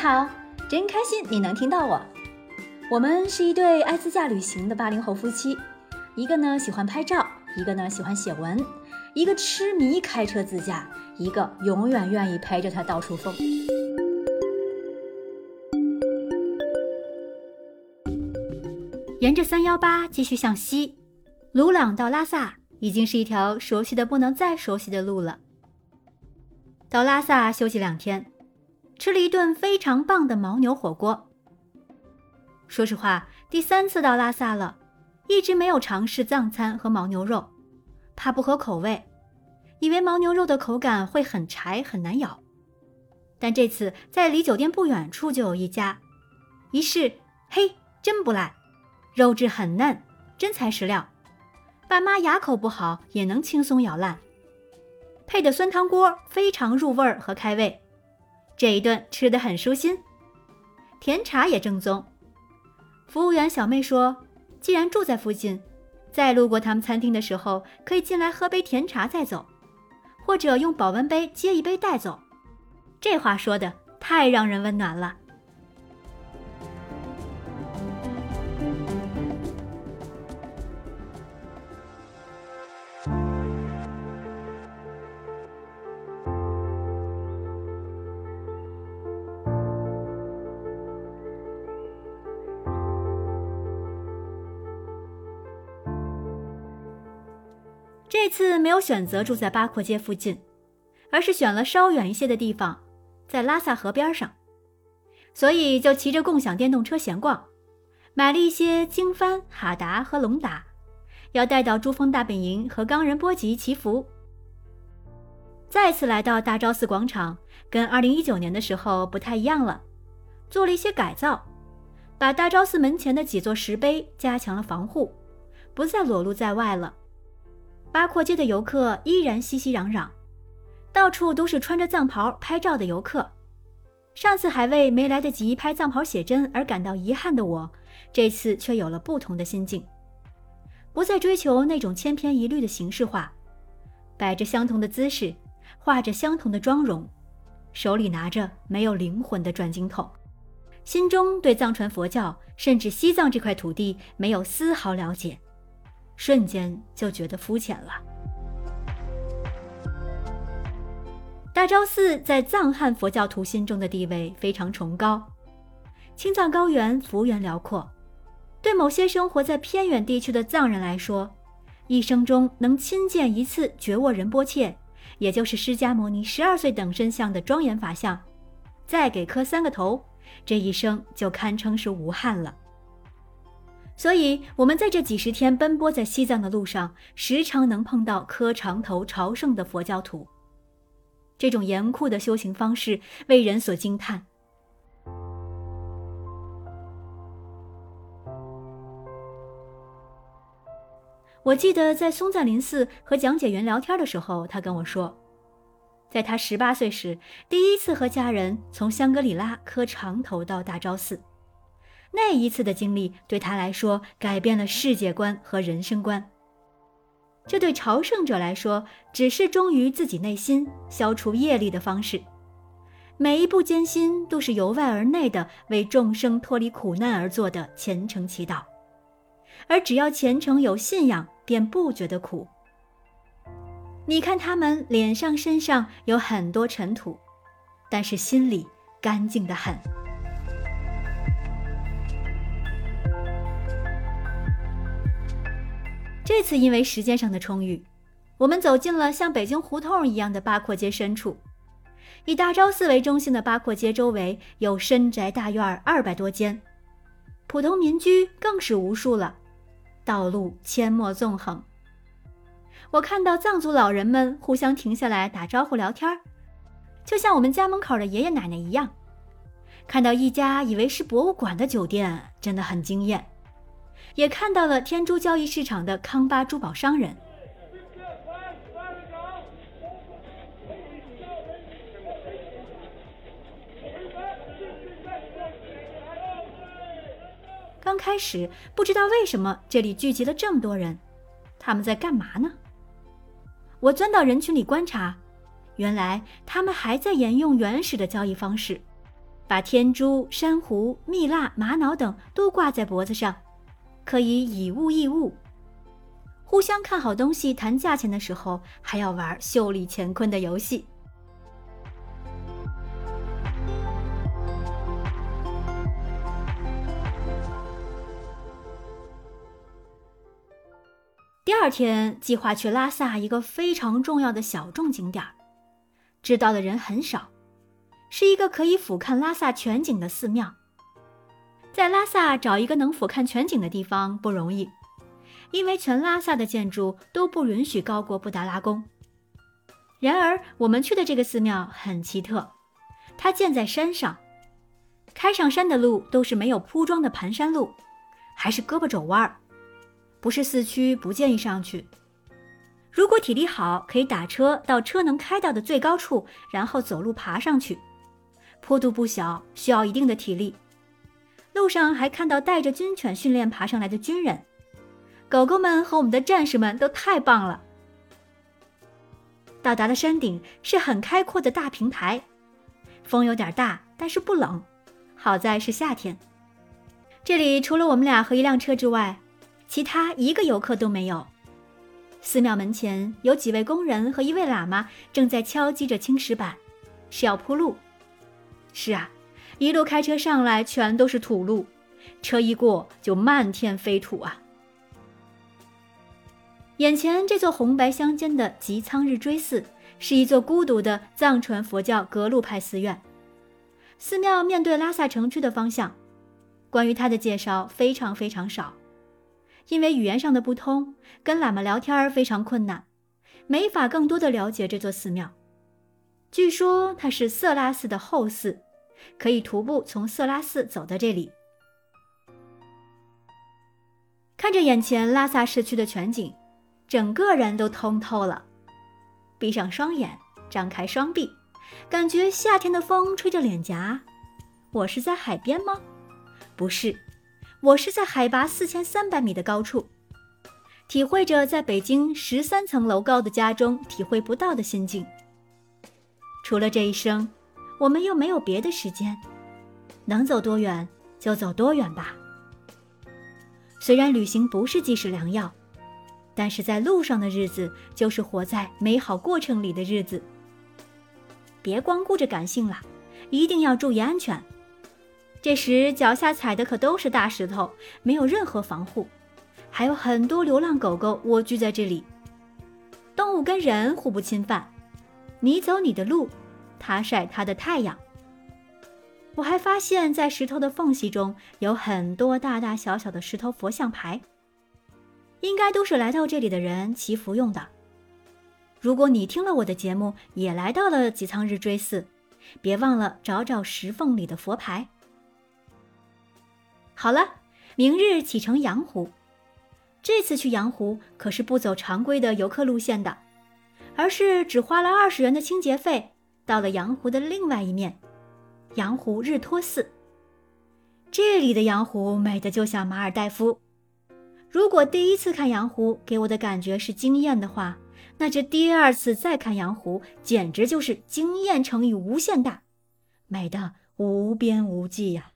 好，真开心你能听到我。我们是一对爱自驾旅行的八零后夫妻，一个呢喜欢拍照，一个呢喜欢写文，一个痴迷开车自驾，一个永远愿意陪着他到处疯。沿着三幺八继续向西，鲁朗到拉萨已经是一条熟悉的不能再熟悉的路了。到拉萨休息两天，吃了一顿非常棒的牦牛火锅。说实话，第三次到拉萨了，一直没有尝试藏餐和牦牛肉，怕不合口味，以为牦牛肉的口感会很柴很难咬。但这次在离酒店不远处就有一家，一试，嘿，真不赖。肉质很嫩，真材实料，爸妈牙口不好也能轻松咬烂。配的酸汤锅非常入味儿和开胃，这一顿吃的很舒心。甜茶也正宗。服务员小妹说，既然住在附近，再路过他们餐厅的时候，可以进来喝杯甜茶再走，或者用保温杯接一杯带走。这话说的太让人温暖了。这次没有选择住在八廓街附近，而是选了稍远一些的地方，在拉萨河边上，所以就骑着共享电动车闲逛，买了一些经幡、哈达和龙达，要带到珠峰大本营和冈仁波齐祈福。再次来到大昭寺广场，跟2019年的时候不太一样了，做了一些改造，把大昭寺门前的几座石碑加强了防护，不再裸露在外了。八廓街的游客依然熙熙攘攘，到处都是穿着藏袍拍照的游客。上次还为没来得及拍藏袍写真而感到遗憾的我，这次却有了不同的心境，不再追求那种千篇一律的形式化，摆着相同的姿势，画着相同的妆容，手里拿着没有灵魂的转经筒，心中对藏传佛教甚至西藏这块土地没有丝毫了解。瞬间就觉得肤浅了。大昭寺在藏汉佛教徒心中的地位非常崇高，青藏高原幅员辽阔，对某些生活在偏远地区的藏人来说，一生中能亲见一次觉沃仁波切，也就是释迦牟尼十二岁等身像的庄严法相，再给磕三个头，这一生就堪称是无憾了。所以，我们在这几十天奔波在西藏的路上，时常能碰到磕长头朝圣的佛教徒。这种严酷的修行方式为人所惊叹。我记得在松赞林寺和讲解员聊天的时候，他跟我说，在他十八岁时，第一次和家人从香格里拉磕长头到大昭寺。那一次的经历对他来说改变了世界观和人生观。这对朝圣者来说，只是忠于自己内心、消除业力的方式。每一步艰辛都是由外而内的为众生脱离苦难而做的虔诚祈祷。而只要虔诚有信仰，便不觉得苦。你看他们脸上、身上有很多尘土，但是心里干净的很。这次因为时间上的充裕，我们走进了像北京胡同一样的八廓街深处。以大昭寺为中心的八廓街周围有深宅大院二百多间，普通民居更是无数了。道路阡陌纵横，我看到藏族老人们互相停下来打招呼聊天就像我们家门口的爷爷奶奶一样。看到一家以为是博物馆的酒店，真的很惊艳。也看到了天珠交易市场的康巴珠宝商人。刚开始不知道为什么这里聚集了这么多人，他们在干嘛呢？我钻到人群里观察，原来他们还在沿用原始的交易方式，把天珠、珊瑚、蜜蜡、玛瑙等都挂在脖子上，可以以物易物。互相看好东西、谈价钱的时候，还要玩秀丽乾坤的游戏。第二天，计划去拉萨一个非常重要的小众景点，知道的人很少，是一个可以俯瞰拉萨全景的寺庙。在拉萨找一个能俯瞰全景的地方不容易，因为全拉萨的建筑都不允许高过布达拉宫。然而，我们去的这个寺庙很奇特，它建在山上，开上山的路都是没有铺装的盘山路，还是胳膊肘弯儿。不是四驱，不建议上去。如果体力好，可以打车到车能开到的最高处，然后走路爬上去。坡度不小，需要一定的体力。路上还看到带着军犬训练爬上来的军人，狗狗们和我们的战士们都太棒了。到达了山顶，是很开阔的大平台，风有点大，但是不冷，好在是夏天。这里除了我们俩和一辆车之外，其他一个游客都没有。寺庙门前有几位工人和一位喇嘛正在敲击着青石板，是要铺路。是啊，一路开车上来全都是土路，车一过就漫天飞土啊。眼前这座红白相间的吉仓日追寺，是一座孤独的藏传佛教格鲁派寺院。寺庙面对拉萨城区的方向，关于它的介绍非常非常少。因为语言上的不通，跟喇嘛聊天非常困难，没法更多的了解这座寺庙。据说它是色拉寺的后寺，可以徒步从色拉寺走到这里。看着眼前拉萨市区的全景，整个人都通透了。闭上双眼，张开双臂，感觉夏天的风吹着脸颊。我是在海边吗？不是。我是在海拔四千三百米的高处，体会着在北京十三层楼高的家中体会不到的心境。除了这一生，我们又没有别的时间，能走多远就走多远吧。虽然旅行不是济世良药，但是在路上的日子就是活在美好过程里的日子。别光顾着感性了，一定要注意安全。这时脚下踩的可都是大石头，没有任何防护，还有很多流浪狗狗蜗居在这里。动物跟人互不侵犯，你走你的路，他晒它的太阳。我还发现，在石头的缝隙中有很多大大小小的石头佛像牌，应该都是来到这里的人祈福用的。如果你听了我的节目，也来到了吉仓日追寺，别忘了找找石缝里的佛牌。好了，明日启程阳湖。这次去阳湖可是不走常规的游客路线的，而是只花了二十元的清洁费，到了羊湖的另外一面——羊湖日托寺。这里的羊湖美得就像马尔代夫。如果第一次看羊湖给我的感觉是惊艳的话，那这第二次再看羊湖，简直就是惊艳乘以无限大，美的无边无际呀！